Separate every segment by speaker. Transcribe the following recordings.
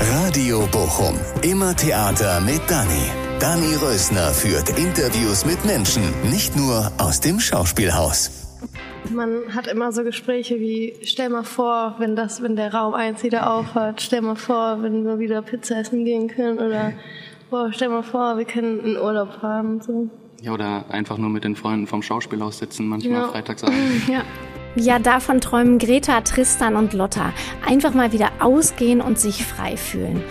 Speaker 1: Radio Bochum. Immer Theater mit Dani. Dani Rösner führt Interviews mit Menschen, nicht nur aus dem Schauspielhaus.
Speaker 2: Man hat immer so Gespräche wie, stell mal vor, wenn das, wenn der Raum 1 wieder aufhört, stell mal vor, wenn wir wieder Pizza essen gehen können oder boah, stell mal vor, wir können in Urlaub fahren und so.
Speaker 3: Ja, oder einfach nur mit den Freunden vom Schauspielhaus sitzen, manchmal
Speaker 2: Ja.
Speaker 3: freitagsabends.
Speaker 2: Ja.
Speaker 4: Ja, davon träumen Greta, Tristan und Lotta. Einfach mal wieder ausgehen und sich frei fühlen.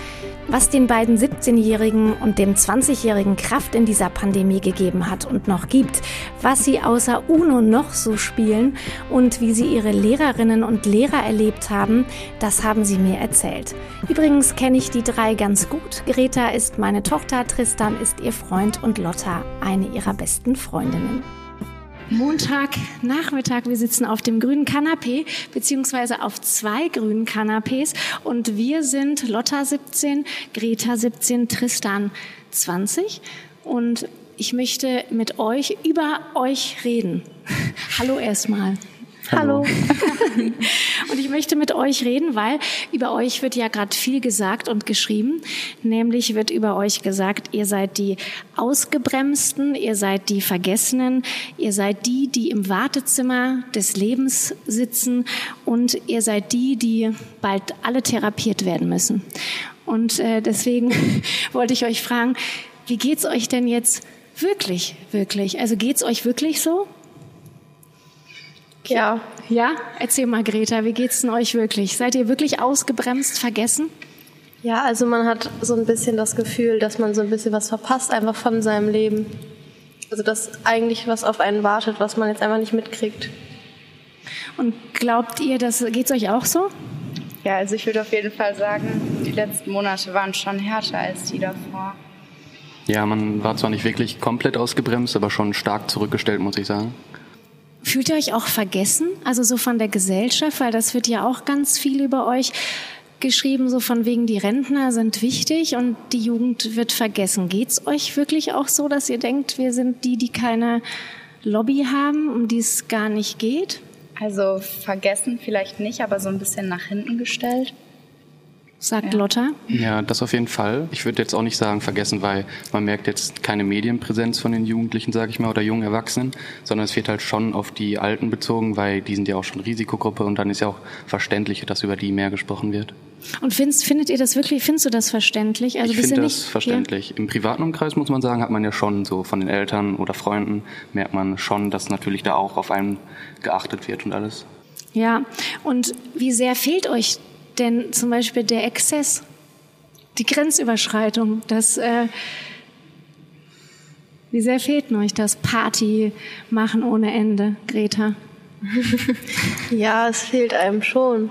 Speaker 4: Was den beiden 17-Jährigen und dem 20-Jährigen Kraft in dieser Pandemie gegeben hat und noch gibt, was sie außer UNO noch so spielen und wie sie ihre Lehrerinnen und Lehrer erlebt haben, das haben sie mir erzählt. Übrigens kenne ich die drei ganz gut. Greta ist meine Tochter, Tristan ist ihr Freund und Lotta eine ihrer besten Freundinnen. Montagnachmittag, wir sitzen auf dem grünen Kanapee, beziehungsweise auf zwei grünen Kanapés und wir sind Lotta 17, Greta 17, Tristan 20 und ich möchte mit euch über euch reden. Hallo erstmal. Hallo. und ich möchte mit euch reden, weil über euch wird ja gerade viel gesagt und geschrieben. Nämlich wird über euch gesagt, ihr seid die Ausgebremsten, ihr seid die Vergessenen, ihr seid die, die im Wartezimmer des Lebens sitzen und ihr seid die, die bald alle therapiert werden müssen. Und äh, deswegen wollte ich euch fragen, wie geht's euch denn jetzt wirklich, wirklich? Also geht's euch wirklich so?
Speaker 2: Ja.
Speaker 4: Ja? Erzähl mal, Greta, wie geht's denn euch wirklich? Seid ihr wirklich ausgebremst, vergessen?
Speaker 2: Ja, also man hat so ein bisschen das Gefühl, dass man so ein bisschen was verpasst einfach von seinem Leben. Also dass eigentlich was auf einen wartet, was man jetzt einfach nicht mitkriegt.
Speaker 4: Und glaubt ihr, das geht's euch auch so?
Speaker 5: Ja, also ich würde auf jeden Fall sagen, die letzten Monate waren schon härter als die davor.
Speaker 3: Ja, man war zwar nicht wirklich komplett ausgebremst, aber schon stark zurückgestellt, muss ich sagen.
Speaker 4: Fühlt ihr euch auch vergessen? Also so von der Gesellschaft, weil das wird ja auch ganz viel über euch geschrieben, so von wegen die Rentner sind wichtig und die Jugend wird vergessen. Geht's euch wirklich auch so, dass ihr denkt, wir sind die, die keine Lobby haben, um die es gar nicht geht?
Speaker 5: Also vergessen vielleicht nicht, aber so ein bisschen nach hinten gestellt.
Speaker 4: Sagt Lotta.
Speaker 3: Ja, das auf jeden Fall. Ich würde jetzt auch nicht sagen vergessen, weil man merkt jetzt keine Medienpräsenz von den Jugendlichen, sage ich mal, oder jungen Erwachsenen, sondern es wird halt schon auf die Alten bezogen, weil die sind ja auch schon Risikogruppe und dann ist ja auch verständlich, dass über die mehr gesprochen wird.
Speaker 4: Und findest, findet ihr das wirklich, findest du das verständlich? Also
Speaker 3: ich finde das verständlich. Im privaten Umkreis muss man sagen, hat man ja schon so von den Eltern oder Freunden merkt man schon, dass natürlich da auch auf einen geachtet wird und alles.
Speaker 4: Ja. ja. Und wie sehr fehlt euch denn zum Beispiel der Exzess, die Grenzüberschreitung, das, äh, wie sehr fehlt euch das Party machen ohne Ende, Greta?
Speaker 2: ja, es fehlt einem schon.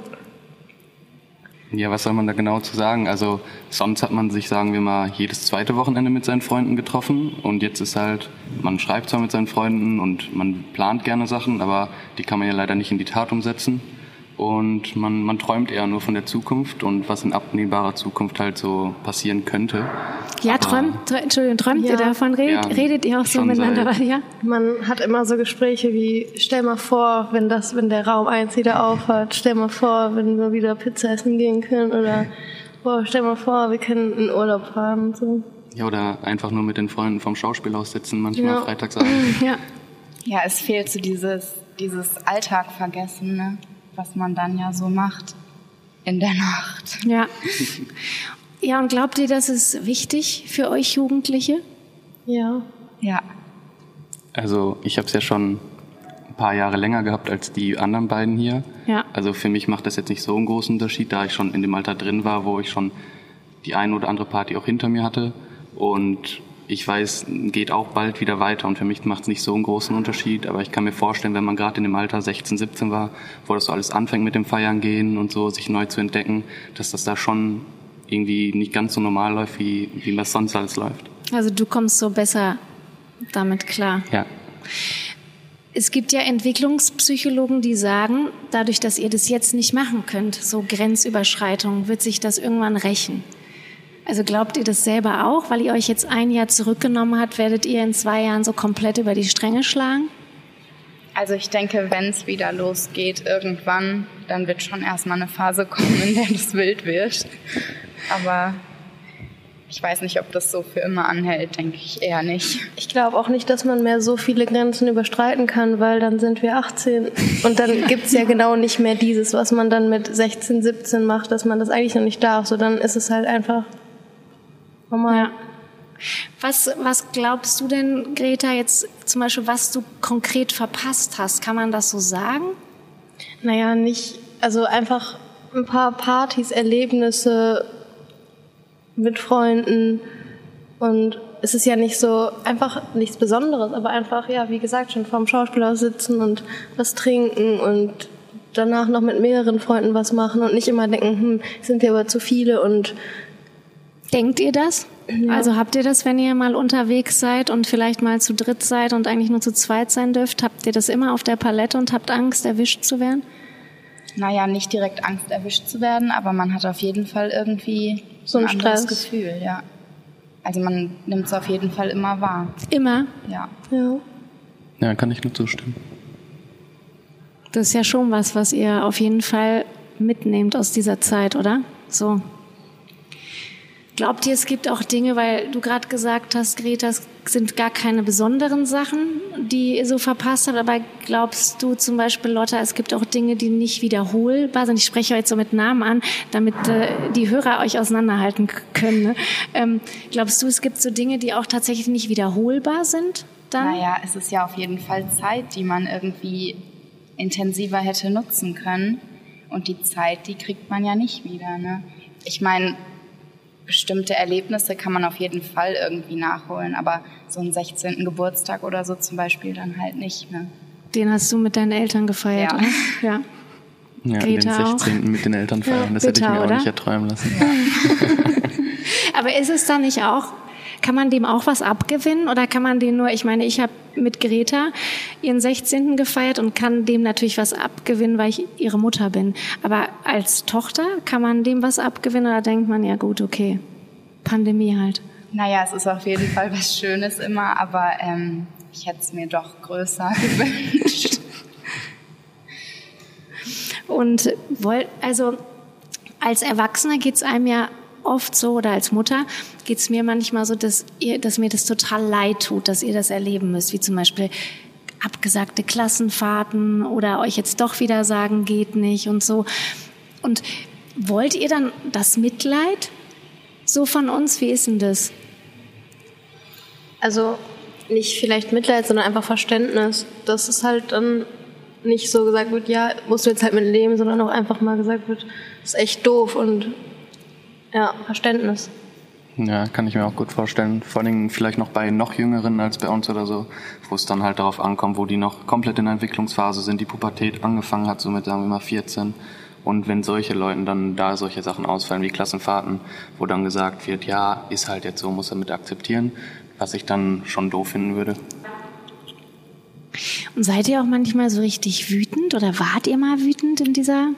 Speaker 3: Ja, was soll man da genau zu sagen? Also sonst hat man sich, sagen wir mal, jedes zweite Wochenende mit seinen Freunden getroffen und jetzt ist halt, man schreibt zwar mit seinen Freunden und man plant gerne Sachen, aber die kann man ja leider nicht in die Tat umsetzen und man, man träumt eher nur von der Zukunft und was in abnehmbarer Zukunft halt so passieren könnte.
Speaker 4: Ja, träumt, Entschuldigung, träumt ja. ihr davon? Redet, ja, redet ihr auch so miteinander? Ja?
Speaker 2: Man hat immer so Gespräche wie, stell mal vor, wenn das, wenn der Raum 1 wieder aufhört, stell mal vor, wenn wir wieder Pizza essen gehen können oder boah, stell mal vor, wir können in Urlaub fahren und so.
Speaker 3: Ja, oder einfach nur mit den Freunden vom Schauspielhaus sitzen, manchmal ja. freitagsabends.
Speaker 4: Ja.
Speaker 5: ja, es fehlt so dieses, dieses Alltag vergessen, ne? Was man dann ja so macht in der Nacht.
Speaker 4: Ja. Ja, und glaubt ihr, das ist wichtig für euch Jugendliche?
Speaker 2: Ja.
Speaker 5: Ja.
Speaker 3: Also ich habe es ja schon ein paar Jahre länger gehabt als die anderen beiden hier.
Speaker 4: Ja.
Speaker 3: Also für mich macht das jetzt nicht so einen großen Unterschied, da ich schon in dem Alter drin war, wo ich schon die eine oder andere Party auch hinter mir hatte. Und ich weiß, geht auch bald wieder weiter und für mich macht es nicht so einen großen Unterschied, aber ich kann mir vorstellen, wenn man gerade in dem Alter 16, 17 war, wo das so alles anfängt mit dem Feiern gehen und so, sich neu zu entdecken, dass das da schon irgendwie nicht ganz so normal läuft, wie, wie das sonst alles läuft.
Speaker 4: Also du kommst so besser damit klar.
Speaker 3: Ja.
Speaker 4: Es gibt ja Entwicklungspsychologen, die sagen, dadurch, dass ihr das jetzt nicht machen könnt, so Grenzüberschreitungen, wird sich das irgendwann rächen. Also glaubt ihr das selber auch? Weil ihr euch jetzt ein Jahr zurückgenommen habt, werdet ihr in zwei Jahren so komplett über die Stränge schlagen?
Speaker 5: Also ich denke, wenn es wieder losgeht irgendwann, dann wird schon erstmal eine Phase kommen, in der das wild wird. Aber ich weiß nicht, ob das so für immer anhält, denke ich eher nicht.
Speaker 2: Ich glaube auch nicht, dass man mehr so viele Grenzen überstreiten kann, weil dann sind wir 18 und dann gibt's ja genau nicht mehr dieses, was man dann mit 16, 17 macht, dass man das eigentlich noch nicht darf. So dann ist es halt einfach normal.
Speaker 4: Ja. Was, was glaubst du denn, Greta, jetzt zum Beispiel, was du konkret verpasst hast? Kann man das so sagen?
Speaker 2: Naja, nicht, also einfach ein paar Partys, Erlebnisse mit Freunden und es ist ja nicht so einfach nichts Besonderes, aber einfach, ja, wie gesagt, schon vorm Schauspielhaus sitzen und was trinken und danach noch mit mehreren Freunden was machen und nicht immer denken, hm, sind wir aber zu viele und
Speaker 4: Denkt ihr das? Ja. Also habt ihr das, wenn ihr mal unterwegs seid und vielleicht mal zu dritt seid und eigentlich nur zu zweit sein dürft, habt ihr das immer auf der Palette und habt Angst, erwischt zu werden?
Speaker 5: Naja, nicht direkt Angst, erwischt zu werden, aber man hat auf jeden Fall irgendwie so ein, ein Stress. Gefühl, ja. Also man nimmt es auf jeden Fall immer wahr.
Speaker 4: Immer?
Speaker 5: Ja.
Speaker 2: Ja.
Speaker 3: Ja, kann ich nur zustimmen.
Speaker 4: Das ist ja schon was, was ihr auf jeden Fall mitnehmt aus dieser Zeit, oder? So. Glaubt ihr, es gibt auch Dinge, weil du gerade gesagt hast, Greta, es sind gar keine besonderen Sachen, die ihr so verpasst habt, aber glaubst du zum Beispiel, Lotta, es gibt auch Dinge, die nicht wiederholbar sind? Ich spreche euch so mit Namen an, damit äh, die Hörer euch auseinanderhalten können. Ne? Ähm, glaubst du, es gibt so Dinge, die auch tatsächlich nicht wiederholbar sind? Dann?
Speaker 5: Naja, es ist ja auf jeden Fall Zeit, die man irgendwie intensiver hätte nutzen können. Und die Zeit, die kriegt man ja nicht wieder. Ne? Ich meine, bestimmte Erlebnisse kann man auf jeden Fall irgendwie nachholen, aber so einen 16. Geburtstag oder so zum Beispiel dann halt nicht. Ne?
Speaker 4: Den hast du mit deinen Eltern gefeiert,
Speaker 5: ja.
Speaker 4: oder? Ja.
Speaker 3: Ja, Greta den 16. Auch. mit den Eltern feiern, ja, das hätte ich mir auch oder? nicht erträumen lassen. Ja.
Speaker 4: aber ist es dann nicht auch, kann man dem auch was abgewinnen oder kann man den nur, ich meine, ich habe mit Greta ihren 16. gefeiert und kann dem natürlich was abgewinnen, weil ich ihre Mutter bin. Aber als Tochter kann man dem was abgewinnen oder denkt man, ja gut, okay, Pandemie halt.
Speaker 5: Naja, es ist auf jeden Fall was Schönes immer, aber ähm, ich hätte es mir doch größer gewünscht.
Speaker 4: Und also als Erwachsener geht es einem ja oft so oder als Mutter geht es mir manchmal so, dass, ihr, dass mir das total leid tut, dass ihr das erleben müsst, wie zum Beispiel abgesagte Klassenfahrten oder euch jetzt doch wieder sagen, geht nicht und so. Und wollt ihr dann das Mitleid so von uns? Wie ist denn das?
Speaker 2: Also nicht vielleicht Mitleid, sondern einfach Verständnis. Dass es halt dann nicht so gesagt wird, ja, musst du jetzt halt mit leben, sondern auch einfach mal gesagt wird, ist echt doof und ja, Verständnis.
Speaker 3: Ja, kann ich mir auch gut vorstellen. Vor allem vielleicht noch bei noch Jüngeren als bei uns oder so, wo es dann halt darauf ankommt, wo die noch komplett in der Entwicklungsphase sind, die Pubertät angefangen hat, so mit sagen wir mal 14. Und wenn solche Leuten dann da solche Sachen ausfallen wie Klassenfahrten, wo dann gesagt wird, ja, ist halt jetzt so, muss er mit akzeptieren, was ich dann schon doof finden würde.
Speaker 4: Und seid ihr auch manchmal so richtig wütend oder wart ihr mal wütend in dieser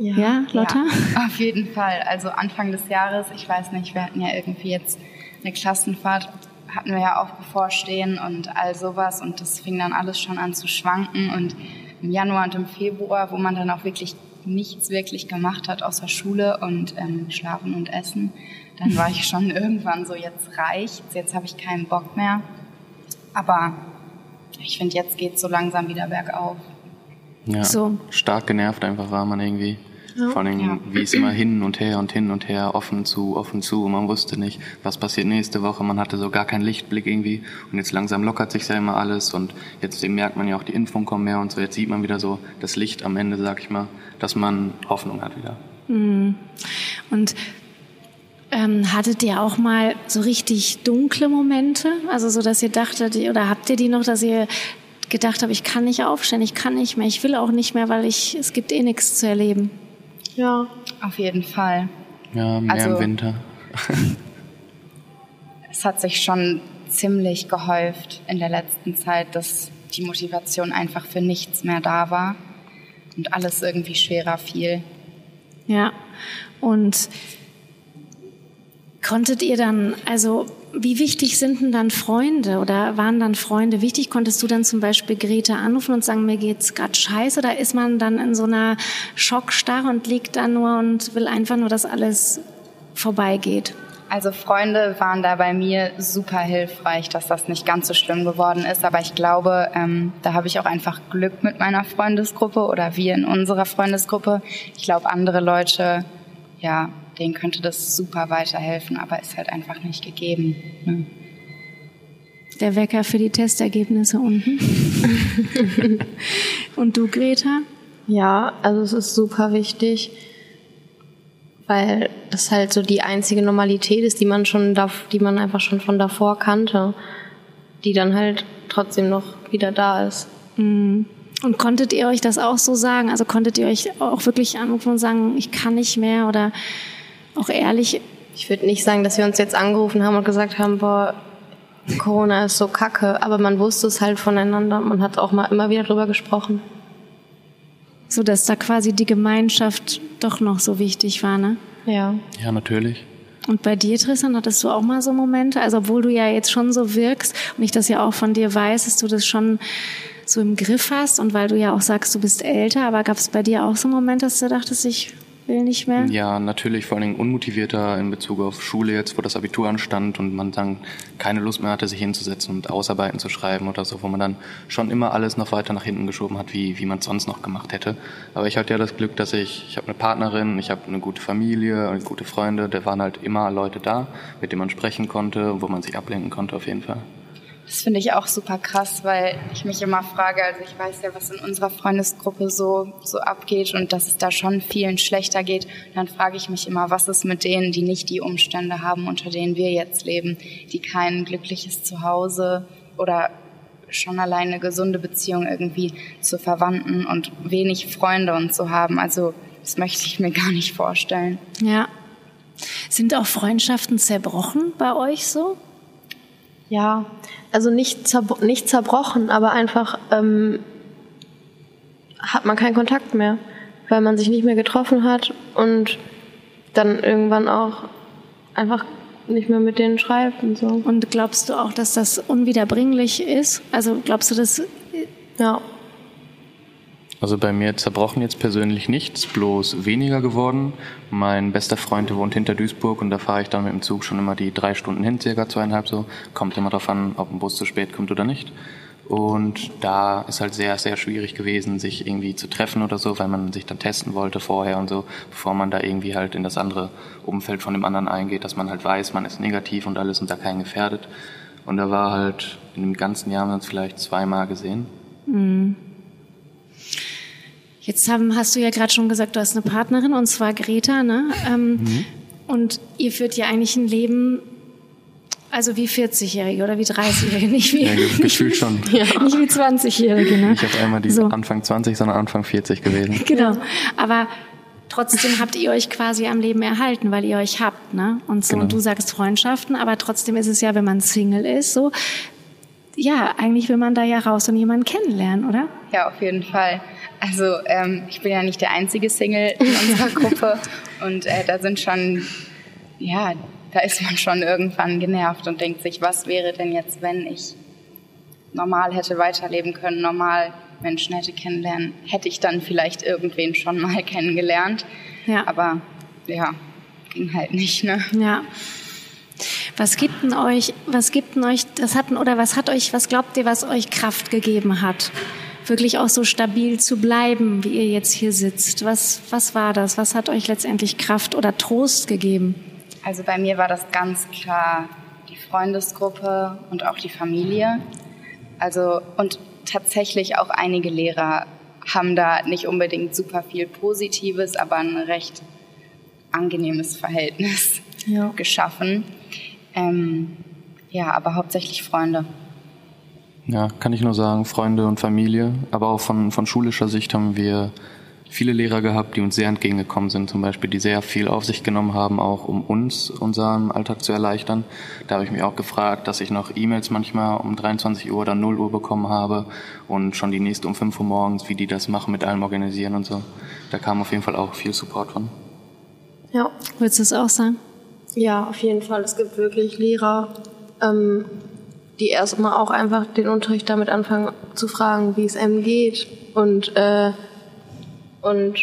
Speaker 4: ja, ja Lotta?
Speaker 5: Ja, auf jeden Fall. Also Anfang des Jahres, ich weiß nicht, wir hatten ja irgendwie jetzt eine Klassenfahrt, hatten wir ja auch bevorstehen und all sowas und das fing dann alles schon an zu schwanken und im Januar und im Februar, wo man dann auch wirklich nichts wirklich gemacht hat außer Schule und ähm, Schlafen und Essen, dann war ich schon irgendwann so, jetzt reicht, jetzt habe ich keinen Bock mehr. Aber ich finde, jetzt geht es so langsam wieder bergauf.
Speaker 3: Ja, so. stark genervt einfach war man irgendwie. Vor allem, ja. wie es immer hin und her und hin und her, offen zu, offen zu. Man wusste nicht, was passiert nächste Woche. Man hatte so gar keinen Lichtblick irgendwie. Und jetzt langsam lockert sich ja immer alles. Und jetzt merkt man ja auch, die Impfung kommt mehr und so. Jetzt sieht man wieder so das Licht am Ende, sag ich mal, dass man Hoffnung hat wieder.
Speaker 4: Mhm. Und ähm, hattet ihr auch mal so richtig dunkle Momente? Also so, dass ihr dachtet, oder habt ihr die noch, dass ihr gedacht habt, ich kann nicht aufstehen, ich kann nicht mehr, ich will auch nicht mehr, weil ich, es gibt eh nichts zu erleben?
Speaker 5: Ja, auf jeden Fall.
Speaker 3: Ja, mehr also, im Winter.
Speaker 5: es hat sich schon ziemlich gehäuft in der letzten Zeit, dass die Motivation einfach für nichts mehr da war und alles irgendwie schwerer fiel.
Speaker 4: Ja, und konntet ihr dann, also wie wichtig sind denn dann Freunde oder waren dann Freunde wichtig? Konntest du dann zum Beispiel Greta anrufen und sagen, mir geht's gerade scheiße? Oder ist man dann in so einer Schockstarre und liegt da nur und will einfach nur, dass alles vorbeigeht?
Speaker 5: Also Freunde waren da bei mir super hilfreich, dass das nicht ganz so schlimm geworden ist. Aber ich glaube, ähm, da habe ich auch einfach Glück mit meiner Freundesgruppe oder wir in unserer Freundesgruppe. Ich glaube, andere Leute, ja, denen könnte das super weiterhelfen, aber ist halt einfach nicht gegeben. Ne?
Speaker 4: Der Wecker für die Testergebnisse unten. Und du, Greta?
Speaker 2: Ja, also es ist super wichtig weil das halt so die einzige Normalität ist, die man schon, die man einfach schon von davor kannte, die dann halt trotzdem noch wieder da ist.
Speaker 4: Mhm. Und konntet ihr euch das auch so sagen? Also konntet ihr euch auch wirklich anrufen und sagen, ich kann nicht mehr oder auch ehrlich?
Speaker 2: Ich würde nicht sagen, dass wir uns jetzt angerufen haben und gesagt haben, boah, Corona ist so kacke, aber man wusste es halt voneinander. Man hat auch mal immer wieder drüber gesprochen
Speaker 4: so dass da quasi die Gemeinschaft doch noch so wichtig war, ne?
Speaker 2: Ja.
Speaker 3: Ja, natürlich.
Speaker 4: Und bei dir, Tristan, hattest du auch mal so Momente? Also, obwohl du ja jetzt schon so wirkst und ich das ja auch von dir weiß, dass du das schon so im Griff hast und weil du ja auch sagst, du bist älter, aber gab es bei dir auch so Momente, dass du dachtest, ich will nicht mehr?
Speaker 3: Ja, natürlich vor allen Dingen unmotivierter in Bezug auf Schule jetzt, wo das Abitur anstand und man dann keine Lust mehr hatte, sich hinzusetzen und Ausarbeiten zu schreiben oder so, wo man dann schon immer alles noch weiter nach hinten geschoben hat, wie, wie man es sonst noch gemacht hätte. Aber ich hatte ja das Glück, dass ich, ich habe eine Partnerin, ich habe eine gute Familie gute Freunde, da waren halt immer Leute da, mit denen man sprechen konnte, wo man sich ablenken konnte auf jeden Fall.
Speaker 5: Das finde ich auch super krass, weil ich mich immer frage, also ich weiß ja, was in unserer Freundesgruppe so, so abgeht und dass es da schon vielen schlechter geht. dann frage ich mich immer, was ist mit denen, die nicht die Umstände haben, unter denen wir jetzt leben, die kein glückliches Zuhause oder schon alleine eine gesunde Beziehung irgendwie zu Verwandten und wenig Freunde und so haben. Also das möchte ich mir gar nicht vorstellen.
Speaker 4: Ja. Sind auch Freundschaften zerbrochen bei euch so?
Speaker 2: Ja, also nicht, zerbro nicht zerbrochen, aber einfach ähm, hat man keinen Kontakt mehr, weil man sich nicht mehr getroffen hat und dann irgendwann auch einfach nicht mehr mit denen schreibt und so.
Speaker 4: Und glaubst du auch, dass das unwiederbringlich ist? Also glaubst du, dass
Speaker 2: ja.
Speaker 3: Also bei mir zerbrochen jetzt persönlich nichts, bloß weniger geworden. Mein bester Freund wohnt hinter Duisburg und da fahre ich dann mit dem Zug schon immer die drei Stunden hin, circa zweieinhalb so. Kommt immer darauf an, ob ein Bus zu spät kommt oder nicht. Und da ist halt sehr, sehr schwierig gewesen, sich irgendwie zu treffen oder so, weil man sich dann testen wollte vorher und so, bevor man da irgendwie halt in das andere Umfeld von dem anderen eingeht, dass man halt weiß, man ist negativ und alles und da keinen gefährdet. Und da war halt in dem ganzen Jahr haben wir uns vielleicht zweimal gesehen.
Speaker 4: Mhm. Jetzt haben, hast du ja gerade schon gesagt, du hast eine Partnerin und zwar Greta, ne? Ähm, mhm. Und ihr führt ja eigentlich ein Leben, also wie 40-Jährige oder wie 30-Jährige, nicht wie,
Speaker 3: ja, gefühlt schon.
Speaker 4: Ja. Nicht wie 20-Jährige, ne?
Speaker 3: Nicht auf einmal die so. Anfang 20, sondern Anfang 40 gewesen.
Speaker 4: Genau. Aber trotzdem habt ihr euch quasi am Leben erhalten, weil ihr euch habt, ne? Und so, genau. und du sagst Freundschaften, aber trotzdem ist es ja, wenn man Single ist, so, ja, eigentlich will man da ja raus und jemanden kennenlernen, oder?
Speaker 5: Ja, auf jeden Fall. Also ähm, ich bin ja nicht der einzige Single in unserer Gruppe und äh, da sind schon, ja, da ist man schon irgendwann genervt und denkt sich, was wäre denn jetzt, wenn ich normal hätte weiterleben können, normal Menschen hätte kennenlernen, hätte ich dann vielleicht irgendwen schon mal kennengelernt. Ja. Aber ja, ging halt nicht, ne?
Speaker 4: Ja. Was gibt denn euch, was gibt denn euch, das hatten, oder was hat euch, was glaubt ihr, was euch Kraft gegeben hat? Wirklich auch so stabil zu bleiben, wie ihr jetzt hier sitzt? Was, was war das? Was hat euch letztendlich Kraft oder Trost gegeben?
Speaker 5: Also bei mir war das ganz klar die Freundesgruppe und auch die Familie. Also und tatsächlich auch einige Lehrer haben da nicht unbedingt super viel Positives, aber ein recht angenehmes Verhältnis ja. geschaffen. Ähm, ja, aber hauptsächlich Freunde.
Speaker 3: Ja, kann ich nur sagen, Freunde und Familie. Aber auch von, von schulischer Sicht haben wir viele Lehrer gehabt, die uns sehr entgegengekommen sind, zum Beispiel, die sehr viel auf sich genommen haben, auch um uns unseren Alltag zu erleichtern. Da habe ich mich auch gefragt, dass ich noch E-Mails manchmal um 23 Uhr oder 0 Uhr bekommen habe und schon die nächste um 5 Uhr morgens, wie die das machen mit allem organisieren und so. Da kam auf jeden Fall auch viel Support von.
Speaker 4: Ja, würdest du es auch sagen?
Speaker 2: Ja, auf jeden Fall. Es gibt wirklich Lehrer, ähm, die erstmal auch einfach den Unterricht damit anfangen zu fragen, wie es einem geht und äh, und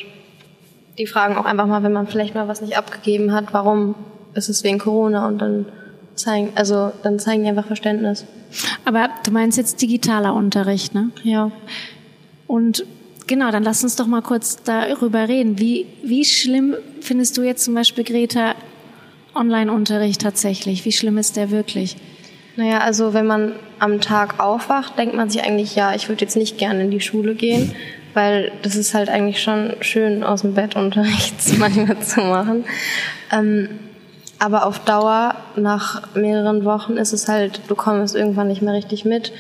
Speaker 2: die fragen auch einfach mal, wenn man vielleicht mal was nicht abgegeben hat, warum ist es wegen Corona und dann zeigen, also dann zeigen die einfach Verständnis.
Speaker 4: Aber du meinst jetzt digitaler Unterricht, ne?
Speaker 2: Ja.
Speaker 4: Und genau, dann lass uns doch mal kurz darüber reden. Wie, wie schlimm findest du jetzt zum Beispiel, Greta, Online-Unterricht tatsächlich? Wie schlimm ist der wirklich?
Speaker 2: Naja, also wenn man am Tag aufwacht, denkt man sich eigentlich, ja, ich würde jetzt nicht gerne in die Schule gehen, weil das ist halt eigentlich schon schön, aus dem Bett Unterricht manchmal zu machen. Ähm, aber auf Dauer, nach mehreren Wochen, ist es halt, du kommst irgendwann nicht mehr richtig mit.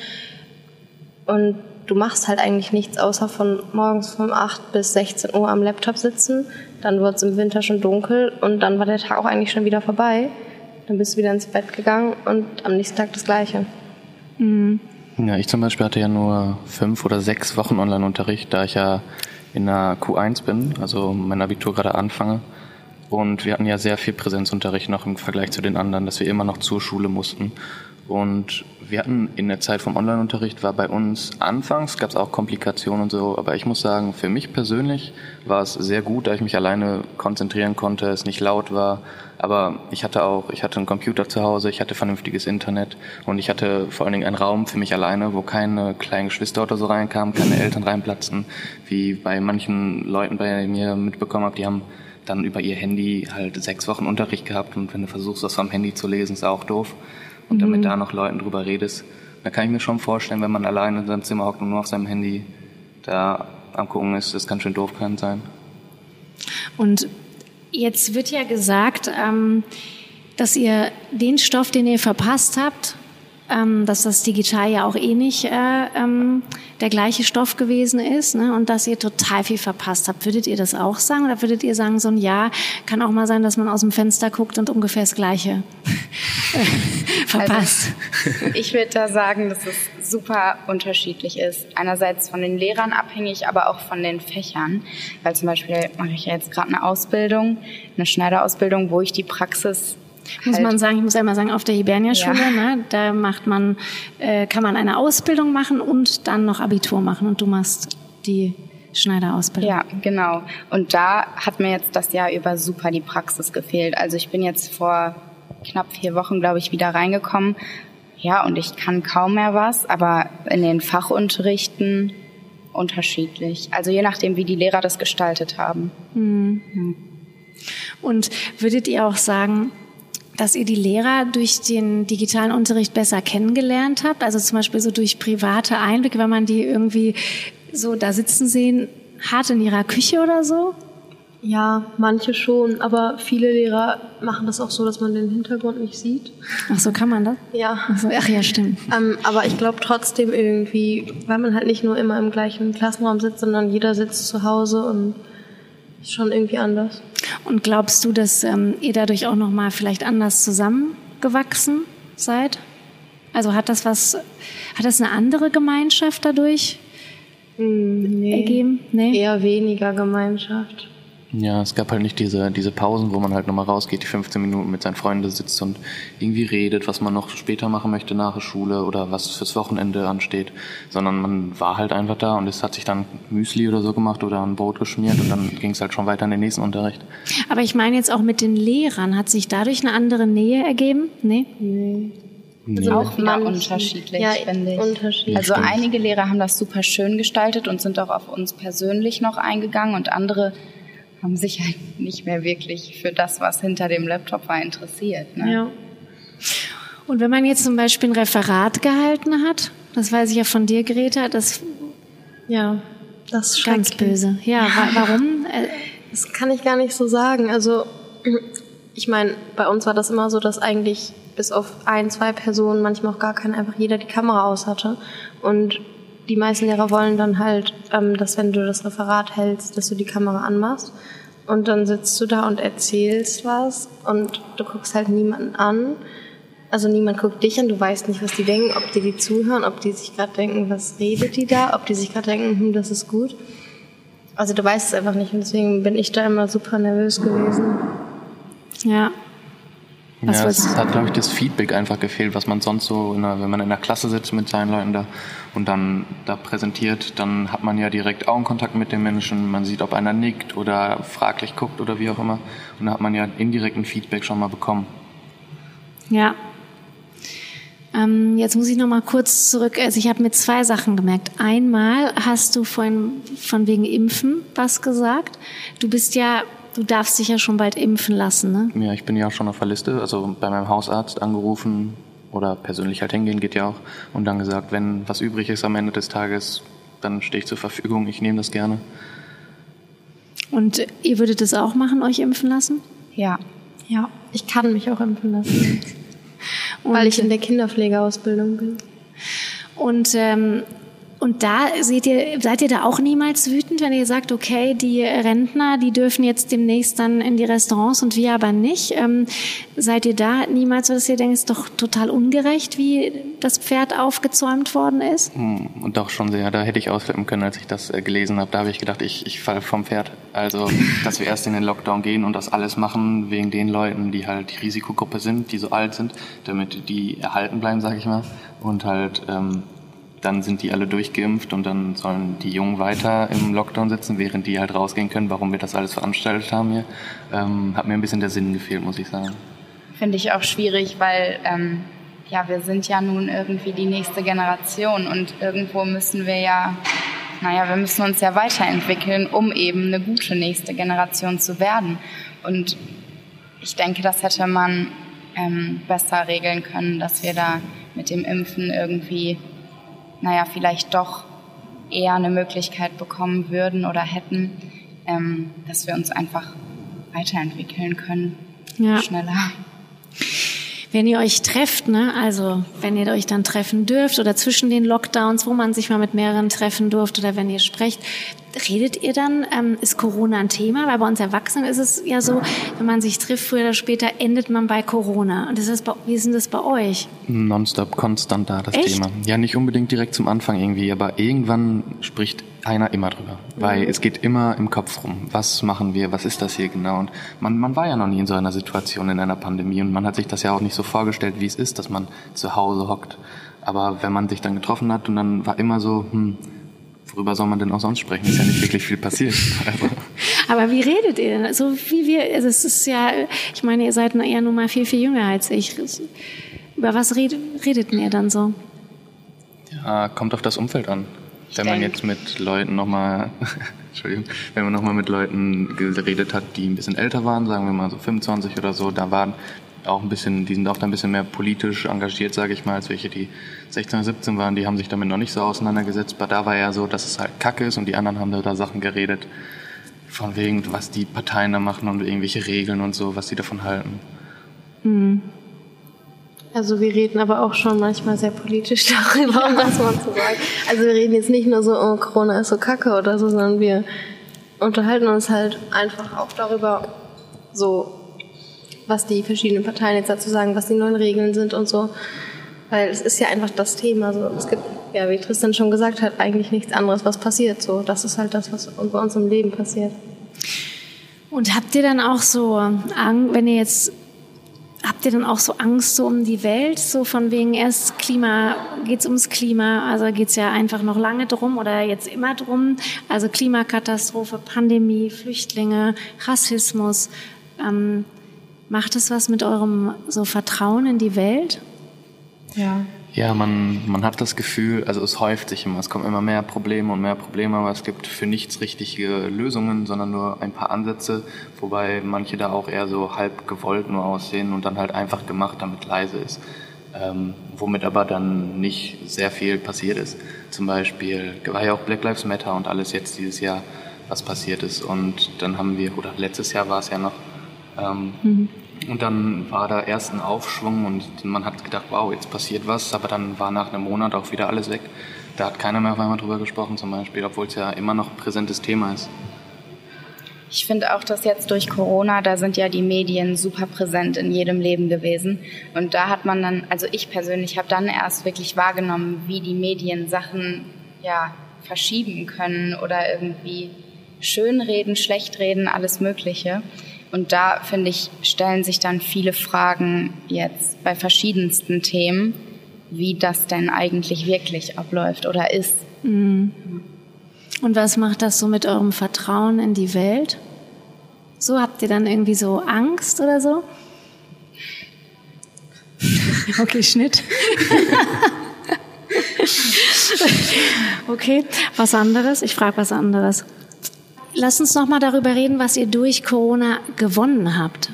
Speaker 2: Und du machst halt eigentlich nichts, außer von morgens von 8 bis 16 Uhr am Laptop sitzen. Dann wird es im Winter schon dunkel und dann war der Tag auch eigentlich schon wieder vorbei. Dann bist du wieder ins Bett gegangen und am nächsten Tag das Gleiche.
Speaker 3: Mhm. Ja, ich zum Beispiel hatte ja nur fünf oder sechs Wochen Online-Unterricht, da ich ja in der Q1 bin, also mein Abitur gerade anfange. Und wir hatten ja sehr viel Präsenzunterricht noch im Vergleich zu den anderen, dass wir immer noch zur Schule mussten. Und wir hatten in der Zeit vom Online-Unterricht war bei uns anfangs gab es auch Komplikationen und so, aber ich muss sagen, für mich persönlich war es sehr gut, da ich mich alleine konzentrieren konnte, es nicht laut war. Aber ich hatte auch, ich hatte einen Computer zu Hause, ich hatte vernünftiges Internet und ich hatte vor allen Dingen einen Raum für mich alleine, wo keine kleinen Geschwister oder so reinkamen, keine Eltern reinplatzen, wie bei manchen Leuten bei mir mitbekommen habe, die haben dann über ihr Handy halt sechs Wochen Unterricht gehabt und wenn du versuchst, das vom Handy zu lesen, ist auch doof. Und damit mhm. da noch Leuten drüber redest, da kann ich mir schon vorstellen, wenn man alleine in seinem Zimmer hockt und nur auf seinem Handy da am gucken ist, das kann schön doof kann sein.
Speaker 4: Und jetzt wird ja gesagt, ähm, dass ihr den Stoff, den ihr verpasst habt, ähm, dass das digital ja auch eh nicht äh, ähm, der gleiche Stoff gewesen ist ne? und dass ihr total viel verpasst habt. Würdet ihr das auch sagen oder würdet ihr sagen, so ein Jahr kann auch mal sein, dass man aus dem Fenster guckt und ungefähr das Gleiche verpasst?
Speaker 5: Also, ich würde da sagen, dass es super unterschiedlich ist. Einerseits von den Lehrern abhängig, aber auch von den Fächern. Weil zum Beispiel mache ich ja jetzt gerade eine Ausbildung, eine Schneiderausbildung, wo ich die Praxis
Speaker 4: muss halt. man sagen, ich muss einmal sagen, auf der Hibernia-Schule, ja. ne, da macht man, äh, kann man eine Ausbildung machen und dann noch Abitur machen und du machst die Schneiderausbildung.
Speaker 5: Ja, genau. Und da hat mir jetzt das Jahr über super die Praxis gefehlt. Also ich bin jetzt vor knapp vier Wochen, glaube ich, wieder reingekommen. Ja, und ich kann kaum mehr was, aber in den Fachunterrichten unterschiedlich. Also je nachdem, wie die Lehrer das gestaltet haben. Mhm.
Speaker 4: Und würdet ihr auch sagen, dass ihr die Lehrer durch den digitalen Unterricht besser kennengelernt habt? Also zum Beispiel so durch private Einblicke, wenn man die irgendwie so da sitzen sehen hat in ihrer Küche oder so?
Speaker 2: Ja, manche schon, aber viele Lehrer machen das auch so, dass man den Hintergrund nicht sieht.
Speaker 4: Ach so, kann man das?
Speaker 2: Ja.
Speaker 4: Ach, so, ach ja, stimmt.
Speaker 2: Ähm, aber ich glaube trotzdem irgendwie, weil man halt nicht nur immer im gleichen Klassenraum sitzt, sondern jeder sitzt zu Hause und ist schon irgendwie anders.
Speaker 4: Und glaubst du, dass ähm, ihr dadurch auch noch mal vielleicht anders zusammengewachsen seid? Also hat das was, hat das eine andere Gemeinschaft dadurch
Speaker 2: hm, nee,
Speaker 4: ergeben?
Speaker 2: Nee? Eher weniger Gemeinschaft.
Speaker 3: Ja, es gab halt nicht diese, diese Pausen, wo man halt nochmal rausgeht, die 15 Minuten mit seinen Freunden sitzt und irgendwie redet, was man noch später machen möchte nach der Schule oder was fürs Wochenende ansteht, sondern man war halt einfach da und es hat sich dann Müsli oder so gemacht oder ein Brot geschmiert und dann ging es halt schon weiter in den nächsten Unterricht.
Speaker 4: Aber ich meine jetzt auch mit den Lehrern, hat sich dadurch eine andere Nähe ergeben? Nee?
Speaker 5: Nee. Also auch wieder unterschiedlich,
Speaker 2: ja, finde ich. Unterschiedlich.
Speaker 5: Also einige Lehrer haben das super schön gestaltet und sind auch auf uns persönlich noch eingegangen und andere haben sich halt nicht mehr wirklich für das, was hinter dem Laptop war, interessiert. Ne?
Speaker 4: Ja. Und wenn man jetzt zum Beispiel ein Referat gehalten hat, das weiß ich ja von dir, Greta, das
Speaker 2: ja, das
Speaker 4: ist ganz böse. Ja, wa warum? Äh,
Speaker 2: das kann ich gar nicht so sagen. Also ich meine, bei uns war das immer so, dass eigentlich bis auf ein, zwei Personen, manchmal auch gar kein, einfach jeder die Kamera aus hatte. Und die meisten Lehrer wollen dann halt, ähm, dass wenn du das Referat hältst, dass du die Kamera anmachst. Und dann sitzt du da und erzählst was und du guckst halt niemanden an. Also niemand guckt dich an, du weißt nicht, was die denken, ob die die zuhören, ob die sich gerade denken, was redet die da, ob die sich gerade denken, hm, das ist gut. Also du weißt es einfach nicht und deswegen bin ich da immer super nervös gewesen.
Speaker 4: Ja.
Speaker 3: Was ja, es hat, glaube ich, das Feedback einfach gefehlt, was man sonst so, einer, wenn man in der Klasse sitzt mit seinen Leuten da und dann da präsentiert, dann hat man ja direkt Augenkontakt mit den Menschen, man sieht, ob einer nickt oder fraglich guckt oder wie auch immer. Und da hat man ja indirekten Feedback schon mal bekommen.
Speaker 4: Ja. Ähm, jetzt muss ich noch mal kurz zurück. Also ich habe mir zwei Sachen gemerkt. Einmal hast du vorhin von wegen Impfen was gesagt. Du bist ja Du darfst dich ja schon bald impfen lassen, ne?
Speaker 3: Ja, ich bin ja auch schon auf der Liste, also bei meinem Hausarzt angerufen oder persönlich halt hingehen geht ja auch und dann gesagt, wenn was übrig ist am Ende des Tages, dann stehe ich zur Verfügung, ich nehme das gerne.
Speaker 4: Und ihr würdet es auch machen, euch impfen lassen?
Speaker 2: Ja. Ja, ich kann mich auch impfen lassen. weil ich in der Kinderpflegeausbildung bin.
Speaker 4: Und ähm, und da seht ihr, seid ihr da auch niemals wütend, wenn ihr sagt, okay, die Rentner, die dürfen jetzt demnächst dann in die Restaurants und wir aber nicht? Ähm, seid ihr da niemals, dass ihr denkt, es ist doch total ungerecht, wie das Pferd aufgezäumt worden ist?
Speaker 3: Hm, und doch schon sehr. Da hätte ich ausflippen können, als ich das äh, gelesen habe. Da habe ich gedacht, ich, ich falle vom Pferd. Also, dass wir erst in den Lockdown gehen und das alles machen wegen den Leuten, die halt die Risikogruppe sind, die so alt sind, damit die erhalten bleiben, sage ich mal. Und halt ähm, dann sind die alle durchgeimpft und dann sollen die Jungen weiter im Lockdown sitzen, während die halt rausgehen können, warum wir das alles veranstaltet haben hier. Ähm, hat mir ein bisschen der Sinn gefehlt, muss ich sagen.
Speaker 5: Finde ich auch schwierig, weil ähm, ja, wir sind ja nun irgendwie die nächste Generation und irgendwo müssen wir ja, naja, wir müssen uns ja weiterentwickeln, um eben eine gute nächste Generation zu werden. Und ich denke, das hätte man ähm, besser regeln können, dass wir da mit dem Impfen irgendwie naja, vielleicht doch eher eine Möglichkeit bekommen würden oder hätten, ähm, dass wir uns einfach weiterentwickeln können, ja. schneller.
Speaker 4: Wenn ihr euch trefft, ne, also wenn ihr euch dann treffen dürft oder zwischen den Lockdowns, wo man sich mal mit mehreren treffen durfte oder wenn ihr sprecht, redet ihr dann, ähm, ist Corona ein Thema? Weil bei uns Erwachsenen ist es ja so, wenn man sich trifft, früher oder später endet man bei Corona. Und das ist bei, wie ist denn das bei euch?
Speaker 3: Nonstop, konstant da das
Speaker 4: Echt?
Speaker 3: Thema. Ja, nicht unbedingt direkt zum Anfang irgendwie, aber irgendwann spricht einer immer drüber. Weil mhm. es geht immer im Kopf rum. Was machen wir? Was ist das hier genau? Und man, man war ja noch nie in so einer Situation in einer Pandemie und man hat sich das ja auch nicht so vorgestellt, wie es ist, dass man zu Hause hockt. Aber wenn man sich dann getroffen hat und dann war immer so, hm, worüber soll man denn auch sonst sprechen? Ist ja nicht wirklich viel passiert.
Speaker 4: Also. Aber wie redet ihr denn? So wie wir, also es ist ja, ich meine, ihr seid eher nur mal viel, viel jünger als ich. Über was redet, redet ihr dann so?
Speaker 3: Ja, kommt auf das Umfeld an. Ich wenn man jetzt mit Leuten nochmal, Entschuldigung, wenn man nochmal mit Leuten geredet hat, die ein bisschen älter waren, sagen wir mal so 25 oder so, da waren auch ein bisschen, die sind auch ein bisschen mehr politisch engagiert, sage ich mal, als welche, die 16 oder 17 waren, die haben sich damit noch nicht so auseinandergesetzt. Aber da war ja so, dass es halt Kacke ist und die anderen haben da Sachen geredet, von wegen, was die Parteien da machen und irgendwelche Regeln und so, was sie davon halten.
Speaker 2: Mhm. Also wir reden aber auch schon manchmal sehr politisch darüber, um das mal zu sagen. Also wir reden jetzt nicht nur so, oh, Corona ist so kacke oder so, sondern wir unterhalten uns halt einfach auch darüber, so was die verschiedenen Parteien jetzt dazu sagen, was die neuen Regeln sind und so. Weil es ist ja einfach das Thema. So. Es gibt, ja, wie Tristan schon gesagt hat, eigentlich nichts anderes, was passiert. So. Das ist halt das, was bei uns im Leben passiert.
Speaker 4: Und habt ihr dann auch so Angst, wenn ihr jetzt Habt ihr dann auch so Angst so um die Welt, so von wegen erst Klima, geht's ums Klima, also geht's ja einfach noch lange drum oder jetzt immer drum, also Klimakatastrophe, Pandemie, Flüchtlinge, Rassismus. Ähm, Macht es was mit eurem so Vertrauen in die Welt?
Speaker 3: Ja. Ja, man, man hat das Gefühl, also es häuft sich immer, es kommen immer mehr Probleme und mehr Probleme, aber es gibt für nichts richtige Lösungen, sondern nur ein paar Ansätze, wobei manche da auch eher so halb gewollt nur aussehen und dann halt einfach gemacht, damit leise ist. Ähm, womit aber dann nicht sehr viel passiert ist. Zum Beispiel war ja auch Black Lives Matter und alles jetzt dieses Jahr, was passiert ist. Und dann haben wir, oder letztes Jahr war es ja noch, ähm, mhm. Und dann war da erst ein Aufschwung und man hat gedacht, wow, jetzt passiert was, aber dann war nach einem Monat auch wieder alles weg. Da hat keiner mehr auf einmal drüber gesprochen zum Beispiel, obwohl es ja immer noch ein präsentes Thema ist.
Speaker 5: Ich finde auch, dass jetzt durch Corona, da sind ja die Medien super präsent in jedem Leben gewesen. Und da hat man dann, also ich persönlich habe dann erst wirklich wahrgenommen, wie die Medien Sachen ja verschieben können oder irgendwie schönreden, schlechtreden, alles Mögliche. Und da, finde ich, stellen sich dann viele Fragen jetzt bei verschiedensten Themen, wie das denn eigentlich wirklich abläuft oder ist.
Speaker 4: Und was macht das so mit eurem Vertrauen in die Welt? So habt ihr dann irgendwie so Angst oder so? Okay, Schnitt. okay, was anderes? Ich frage was anderes. Lass uns noch mal darüber reden, was ihr durch Corona gewonnen habt.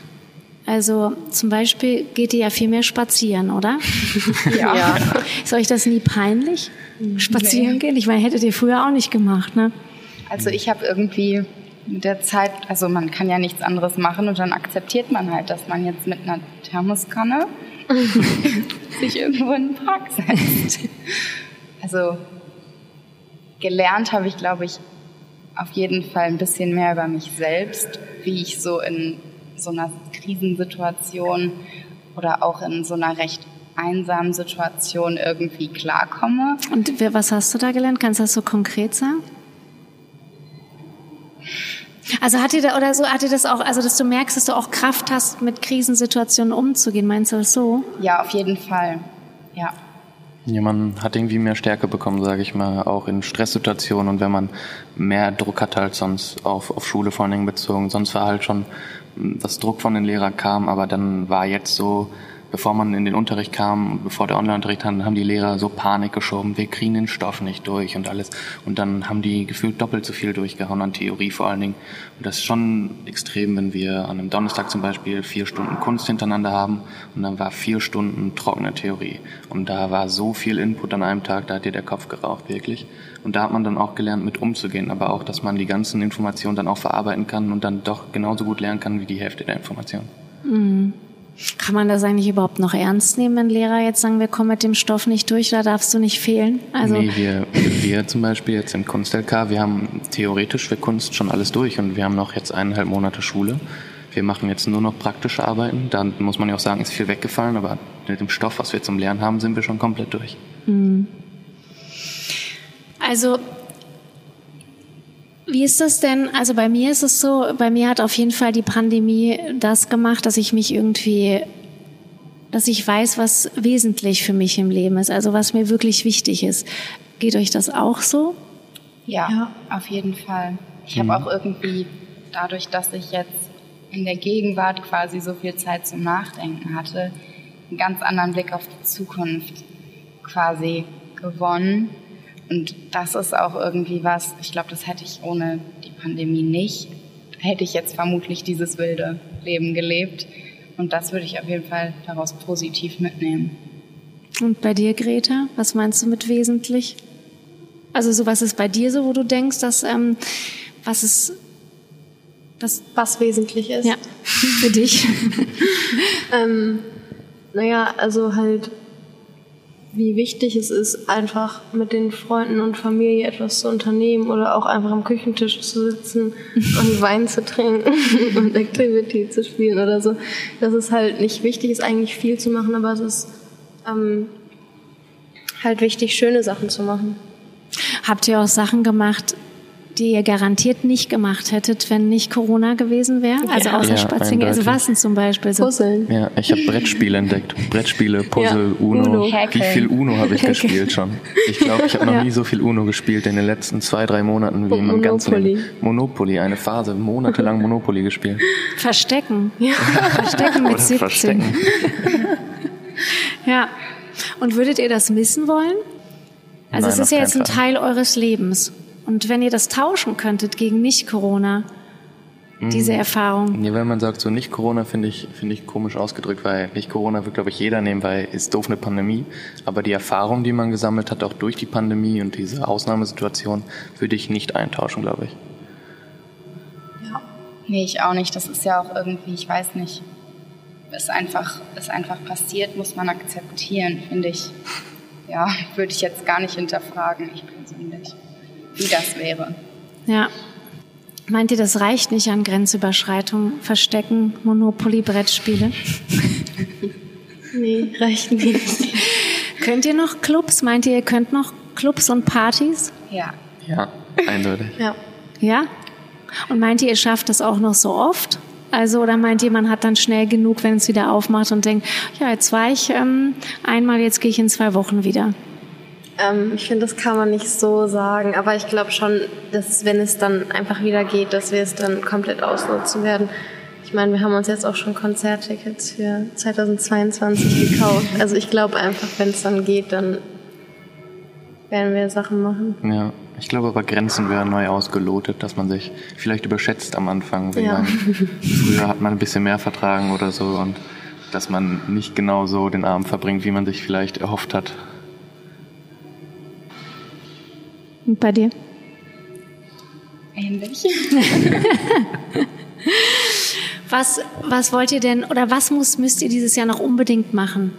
Speaker 4: Also zum Beispiel geht ihr ja viel mehr spazieren, oder?
Speaker 5: Ja.
Speaker 4: Ist euch das nie peinlich? Spazieren gehen? Ich meine, hättet ihr früher auch nicht gemacht, ne?
Speaker 5: Also ich habe irgendwie mit der Zeit, also man kann ja nichts anderes machen und dann akzeptiert man halt, dass man jetzt mit einer Thermoskanne sich irgendwo in den Park setzt. Also gelernt habe ich, glaube ich, auf jeden Fall ein bisschen mehr über mich selbst, wie ich so in so einer Krisensituation oder auch in so einer recht einsamen Situation irgendwie klarkomme.
Speaker 4: Und was hast du da gelernt? Kannst du das so konkret sagen? Also hat dir da oder so hat dir das auch, also dass du merkst, dass du auch Kraft hast, mit Krisensituationen umzugehen, meinst du das so?
Speaker 5: Ja, auf jeden Fall. Ja.
Speaker 3: Ja, man hat irgendwie mehr Stärke bekommen, sage ich mal, auch in Stresssituationen und wenn man mehr Druck hat als sonst auf, auf Schule vor allen Dingen bezogen. Sonst war halt schon, mh, dass Druck von den Lehrern kam, aber dann war jetzt so, bevor man in den Unterricht kam, bevor der Online-Unterricht kam, haben die Lehrer so Panik geschoben, wir kriegen den Stoff nicht durch und alles. Und dann haben die gefühlt doppelt so viel durchgehauen an Theorie vor allen Dingen. Und das ist schon extrem, wenn wir an einem Donnerstag zum Beispiel vier Stunden Kunst hintereinander haben und dann war vier Stunden trockene Theorie. Und da war so viel Input an einem Tag, da hat dir der Kopf geraucht, wirklich. Und da hat man dann auch gelernt, mit umzugehen, aber auch, dass man die ganzen Informationen dann auch verarbeiten kann und dann doch genauso gut lernen kann wie die Hälfte der Informationen.
Speaker 4: Kann man das eigentlich überhaupt noch ernst nehmen, wenn Lehrer jetzt sagen, wir kommen mit dem Stoff nicht durch, da darfst du nicht fehlen? Also
Speaker 3: nee, wir, wir zum Beispiel jetzt im Kunst-LK, wir haben theoretisch für Kunst schon alles durch und wir haben noch jetzt eineinhalb Monate Schule. Wir machen jetzt nur noch praktische Arbeiten. Da muss man ja auch sagen, ist viel weggefallen, aber mit dem Stoff, was wir zum Lernen haben, sind wir schon komplett durch.
Speaker 4: Also, wie ist das denn? Also bei mir ist es so, bei mir hat auf jeden Fall die Pandemie das gemacht, dass ich mich irgendwie, dass ich weiß, was wesentlich für mich im Leben ist, also was mir wirklich wichtig ist. Geht euch das auch so?
Speaker 5: Ja, auf jeden Fall. Ich habe auch irgendwie dadurch, dass ich jetzt in der Gegenwart quasi so viel Zeit zum Nachdenken hatte, einen ganz anderen Blick auf die Zukunft quasi gewonnen. Und das ist auch irgendwie was, ich glaube, das hätte ich ohne die Pandemie nicht. Hätte ich jetzt vermutlich dieses wilde Leben gelebt. Und das würde ich auf jeden Fall daraus positiv mitnehmen.
Speaker 4: Und bei dir, Greta, was meinst du mit wesentlich? Also so was ist bei dir so, wo du denkst, dass ähm, was ist das
Speaker 2: Was wesentlich ist.
Speaker 4: ja für dich?
Speaker 2: Ähm, naja, also halt, wie wichtig es ist, einfach mit den Freunden und Familie etwas zu unternehmen oder auch einfach am Küchentisch zu sitzen und Wein zu trinken und Activity zu spielen oder so. Das ist halt nicht wichtig, ist eigentlich viel zu machen, aber es ist ähm, halt wichtig, schöne Sachen zu machen.
Speaker 4: Habt ihr auch Sachen gemacht, die ihr garantiert nicht gemacht hättet, wenn nicht Corona gewesen wäre? Also
Speaker 2: Ja.
Speaker 4: außer
Speaker 3: Ja,
Speaker 4: Spazieren. Also was denn zum Beispiel? So
Speaker 2: Puzzeln.
Speaker 3: Ja, ich habe Brettspiele entdeckt. Brettspiele, Puzzle,
Speaker 2: Ja,
Speaker 3: Uno.
Speaker 2: Uno.
Speaker 3: Wie viel Uno habe ich gespielt schon? Ich glaube, ich habe noch
Speaker 4: Ja.
Speaker 3: nie so viel Uno gespielt in den letzten zwei, drei Monaten wie in meinem ganzen
Speaker 2: Monopoly.
Speaker 3: Leben. Monopoly, eine Phase, monatelang Monopoly gespielt.
Speaker 4: Verstecken. Verstecken mit
Speaker 3: Oder
Speaker 4: 17.
Speaker 3: verstecken.
Speaker 4: Ja. Und würdet ihr das missen wollen? Also
Speaker 3: Nein,
Speaker 4: es ist ja jetzt ein
Speaker 3: Fall.
Speaker 4: Teil eures Lebens. Und wenn ihr das tauschen könntet gegen Nicht-Corona,
Speaker 3: Mhm.
Speaker 4: diese Erfahrung.
Speaker 3: Nee, wenn man sagt so nicht Corona, finde ich, finde ich komisch ausgedrückt, weil nicht Corona wird, glaube ich, jeder nehmen, weil ist doof eine Pandemie. Aber die Erfahrung, die man gesammelt hat, auch durch die Pandemie und diese Ausnahmesituation, würde ich nicht eintauschen, glaube ich.
Speaker 5: Nee, ich auch nicht. Das ist ja auch irgendwie, ich weiß nicht, ist einfach, ist einfach passiert, muss man akzeptieren, finde ich. Ja, würde ich jetzt gar nicht hinterfragen, ich persönlich, wie das wäre.
Speaker 4: Ja. Meint ihr, das reicht nicht an Grenzüberschreitung, Verstecken, Monopoly, Brettspiele?
Speaker 2: Nee, reicht nicht.
Speaker 4: Könnt ihr noch Clubs? Meint ihr, ihr könnt noch Clubs und Partys?
Speaker 5: Ja,
Speaker 3: Ja, eindeutig.
Speaker 2: Ja.
Speaker 4: Ja? Und meint ihr, ihr schafft das auch noch so oft? Also, oder meint ihr, man hat dann schnell genug, wenn es wieder aufmacht und denkt, ja, jetzt war ich ähm, einmal, jetzt gehe ich in zwei Wochen wieder?
Speaker 2: Ähm, ich finde, das kann man nicht so sagen, aber ich glaube schon, dass wenn es dann einfach wieder geht, dass wir es dann komplett ausnutzen werden. Ich meine, wir haben uns jetzt auch schon Konzerttickets für 2022 gekauft. Also ich glaube einfach, wenn es dann geht, dann werden wir Sachen machen.
Speaker 3: Ja, ich glaube aber Grenzen werden neu ausgelotet, dass man sich vielleicht überschätzt am Anfang. Wenn
Speaker 2: Ja.
Speaker 3: man, früher hat man ein bisschen mehr vertragen oder so und dass man nicht genau so den Abend verbringt, wie man sich vielleicht erhofft hat.
Speaker 4: Und bei dir?
Speaker 5: Ähnlich.
Speaker 4: Was, was wollt ihr denn, oder was muss, müsst ihr dieses Jahr noch unbedingt machen?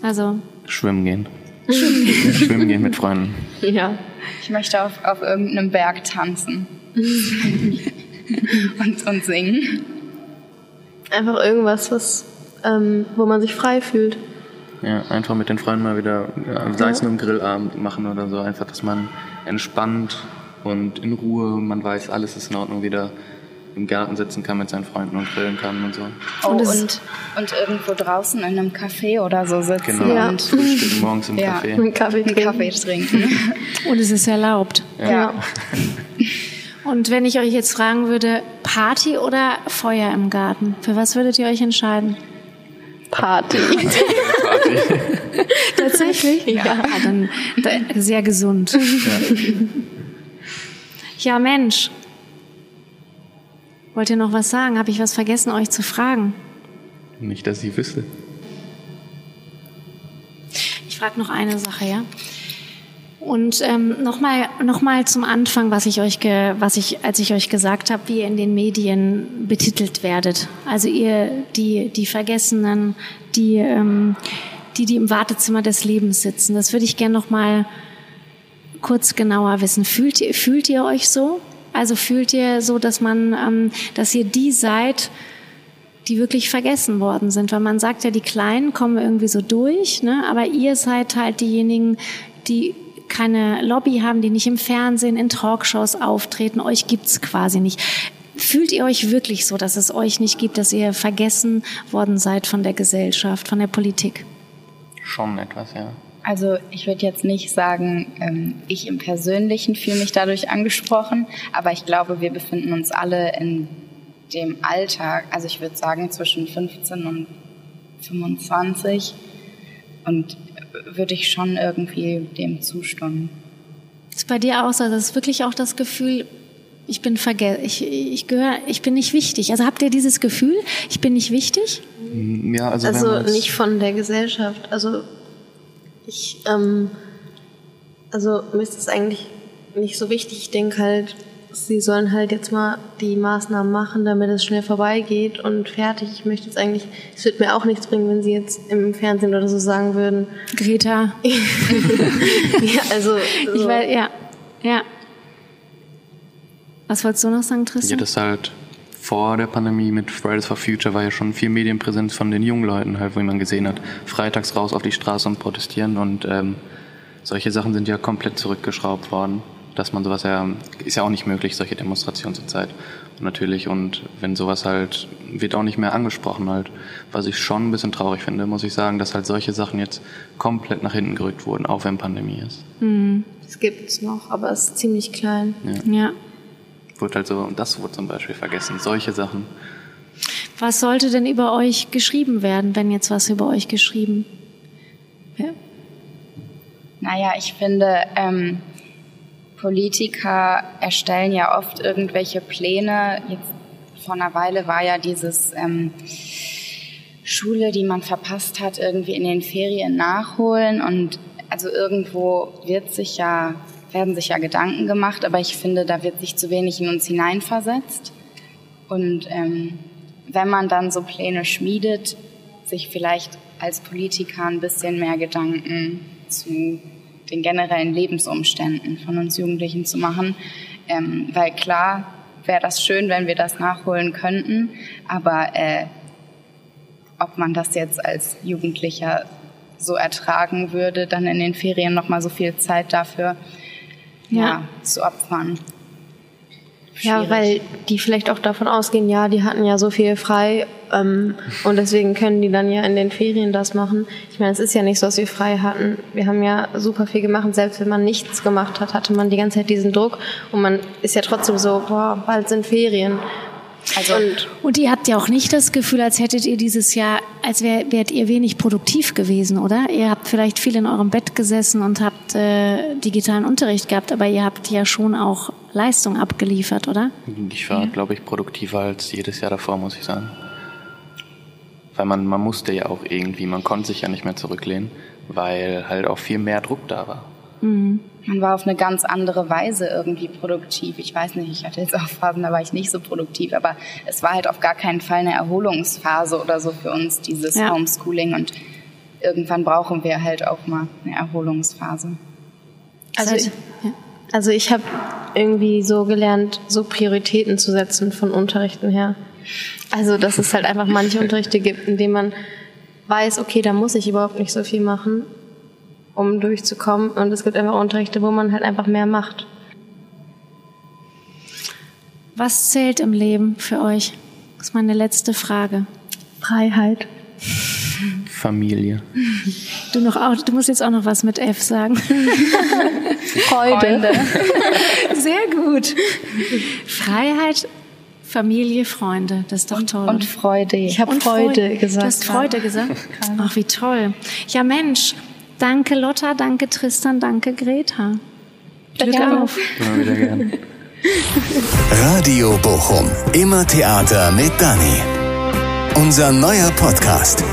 Speaker 4: Also,
Speaker 3: Schwimmen gehen. Schwimmen gehen mit Freunden.
Speaker 2: Ja.
Speaker 5: Ich möchte auf, auf irgendeinem Berg tanzen. und, und singen.
Speaker 2: Einfach irgendwas, was, ähm, wo man sich frei fühlt.
Speaker 3: Ja, einfach mit den Freunden mal wieder, ja, sei es nur im Grillabend machen oder so, einfach, dass man entspannt und in Ruhe, man weiß, alles ist in Ordnung, wieder im Garten sitzen kann mit seinen Freunden und grillen kann und so.
Speaker 5: Oh,
Speaker 4: Und
Speaker 5: und, und, irgendwo draußen in einem Café oder so sitzen
Speaker 3: Genau,
Speaker 2: Ja.
Speaker 5: und
Speaker 3: frühstücken morgens im
Speaker 5: Ja.
Speaker 3: Café.
Speaker 2: Einen Kaffee
Speaker 5: einen
Speaker 2: trinken.
Speaker 5: Kaffee trinken.
Speaker 4: und es ist erlaubt.
Speaker 5: ja.
Speaker 4: Und wenn ich euch jetzt fragen würde, Party oder Feuer im Garten, für was würdet ihr euch entscheiden?
Speaker 2: Party.
Speaker 4: Tatsächlich? Ja. dann da, sehr gesund. Ja. Mensch. Wollt ihr noch was sagen? Habe ich was vergessen, euch zu fragen?
Speaker 3: Nicht, dass ich wüsste.
Speaker 4: Ich frage noch eine Sache, ja? Und ähm, nochmal noch mal zum Anfang, was ich euch, ge, was ich, als ich euch gesagt habe, wie ihr in den Medien betitelt werdet. Also ihr, die, die Vergessenen, die, ähm, die, die im Wartezimmer des Lebens sitzen. Das würde ich gerne noch mal kurz genauer wissen. Fühlt ihr, fühlt ihr euch so? Also fühlt ihr so, dass man, ähm, dass ihr die seid, die wirklich vergessen worden sind. Weil man sagt ja, die Kleinen kommen irgendwie so durch, ne? aber ihr seid halt diejenigen, die keine Lobby haben, die nicht im Fernsehen, in Talkshows auftreten. Euch gibt's quasi nicht. Fühlt ihr euch wirklich so, dass es euch nicht gibt, dass ihr vergessen worden seid von der Gesellschaft, von der Politik?
Speaker 3: Schon etwas, ja.
Speaker 5: Also ich würde jetzt nicht sagen, ähm, ich im Persönlichen fühle mich dadurch angesprochen, aber ich glaube, wir befinden uns alle in dem Alter, also ich würde sagen zwischen 15 und 25 und würde ich schon irgendwie dem zustimmen.
Speaker 4: Ist bei dir auch so, das ist wirklich auch das Gefühl, ich bin vergessen, ich, ich gehöre, ich bin nicht wichtig. Also habt ihr dieses Gefühl, ich bin nicht wichtig?
Speaker 3: Ja, also,
Speaker 2: Also nicht von der Gesellschaft. Also ich, ähm, also mir ist das eigentlich nicht so wichtig. Ich denke halt, sie sollen halt jetzt mal die Maßnahmen machen, damit es schnell vorbeigeht und fertig. Ich möchte jetzt eigentlich, es wird mir auch nichts bringen, wenn sie jetzt im Fernsehen oder so sagen würden.
Speaker 4: Greta,
Speaker 2: ja, also
Speaker 4: ich
Speaker 2: so.
Speaker 4: weiß, ja, ja. Was wolltest du noch sagen,
Speaker 3: Ja,
Speaker 4: Tristan?
Speaker 3: das halt vor der Pandemie mit Fridays for Future war ja schon viel Medienpräsenz von den jungen Leuten halt, wo man gesehen hat, freitags raus auf die Straße und protestieren und ähm, solche Sachen sind ja komplett zurückgeschraubt worden. Dass man sowas ja, ist ja auch nicht möglich, solche Demonstrationen zur Zeit. Und natürlich, und wenn sowas halt, wird auch nicht mehr angesprochen halt. Was ich schon ein bisschen traurig finde, muss ich sagen, dass halt solche Sachen jetzt komplett nach hinten gerückt wurden, auch wenn Pandemie ist.
Speaker 2: Es gibt's noch, aber es ist ziemlich klein.
Speaker 4: ja.
Speaker 3: Wurde halt so, und das wurde zum Beispiel vergessen, solche Sachen.
Speaker 4: Was sollte denn über euch geschrieben werden, wenn jetzt was über euch geschrieben? Ja.
Speaker 5: Naja, ich finde, ähm, Politiker erstellen ja oft irgendwelche Pläne. Jetzt vor einer Weile war ja dieses ähm, Schule, die man verpasst hat, irgendwie in den Ferien nachholen. Und also irgendwo wird sich ja, werden sich ja Gedanken gemacht, aber ich finde, da wird sich zu wenig in uns hineinversetzt. Und ähm, wenn man dann so Pläne schmiedet, sich vielleicht als Politiker ein bisschen mehr Gedanken zu den generellen Lebensumständen von uns Jugendlichen zu machen. Ähm, weil klar wäre das schön, wenn wir das nachholen könnten, aber äh, ob man das jetzt als Jugendlicher so ertragen würde, dann in den Ferien noch mal so viel Zeit dafür
Speaker 4: Ja.
Speaker 5: ja. zu opfern.
Speaker 2: Ja, weil die vielleicht auch davon ausgehen, ja, die hatten ja so viel frei ähm, und deswegen können die dann ja in den Ferien das machen. Ich meine, es ist ja nicht so, dass wir frei hatten. Wir haben ja super viel gemacht. Selbst wenn man nichts gemacht hat, hatte man die ganze Zeit diesen Druck und man ist ja trotzdem so, boah, bald sind Ferien.
Speaker 4: Also und, und ihr habt ja auch nicht das Gefühl, als hättet ihr dieses Jahr, als wär, wärt ihr wenig produktiv gewesen, oder? Ihr habt vielleicht viel in eurem Bett gesessen und habt äh, digitalen Unterricht gehabt, aber ihr habt ja schon auch Leistung abgeliefert, oder?
Speaker 3: Ich war, ja. glaube ich, produktiver als jedes Jahr davor, muss ich sagen. Weil man, man musste ja auch irgendwie, man konnte sich ja nicht mehr zurücklehnen, weil halt auch viel mehr Druck da war.
Speaker 5: Mhm. Man war auf eine ganz andere Weise irgendwie produktiv. Ich weiß nicht, ich hatte jetzt auch Phasen, da war ich nicht so produktiv, aber es war halt auf gar keinen Fall eine Erholungsphase oder so für uns, dieses ja. Homeschooling. Und irgendwann brauchen wir halt auch mal eine Erholungsphase.
Speaker 2: Also, ich, also ich habe irgendwie so gelernt, so Prioritäten zu setzen von Unterrichten her. Also dass es halt einfach manche Unterrichte gibt, in denen man weiß, okay, da muss ich überhaupt nicht so viel machen um durchzukommen. Und es gibt einfach Unterrichte, wo man halt einfach mehr macht.
Speaker 4: Was zählt im Leben für euch? Das ist meine letzte Frage.
Speaker 2: Freiheit.
Speaker 3: Familie.
Speaker 4: Du, noch auch, du musst jetzt auch noch was mit F sagen.
Speaker 2: Freude.
Speaker 4: Sehr gut. Freiheit, Familie, Freunde. Das ist doch toll.
Speaker 5: Und Freude.
Speaker 2: Ich habe Freude, Freude gesagt.
Speaker 4: Du hast Freude gesagt? Ach, wie toll. Ja, Mensch, Danke Lotta, danke Tristan, danke Greta.
Speaker 2: Glück
Speaker 3: ja. auf. Immer wieder gerne.
Speaker 1: Radio Bochum. Immer Theater mit Dani. Unser neuer Podcast.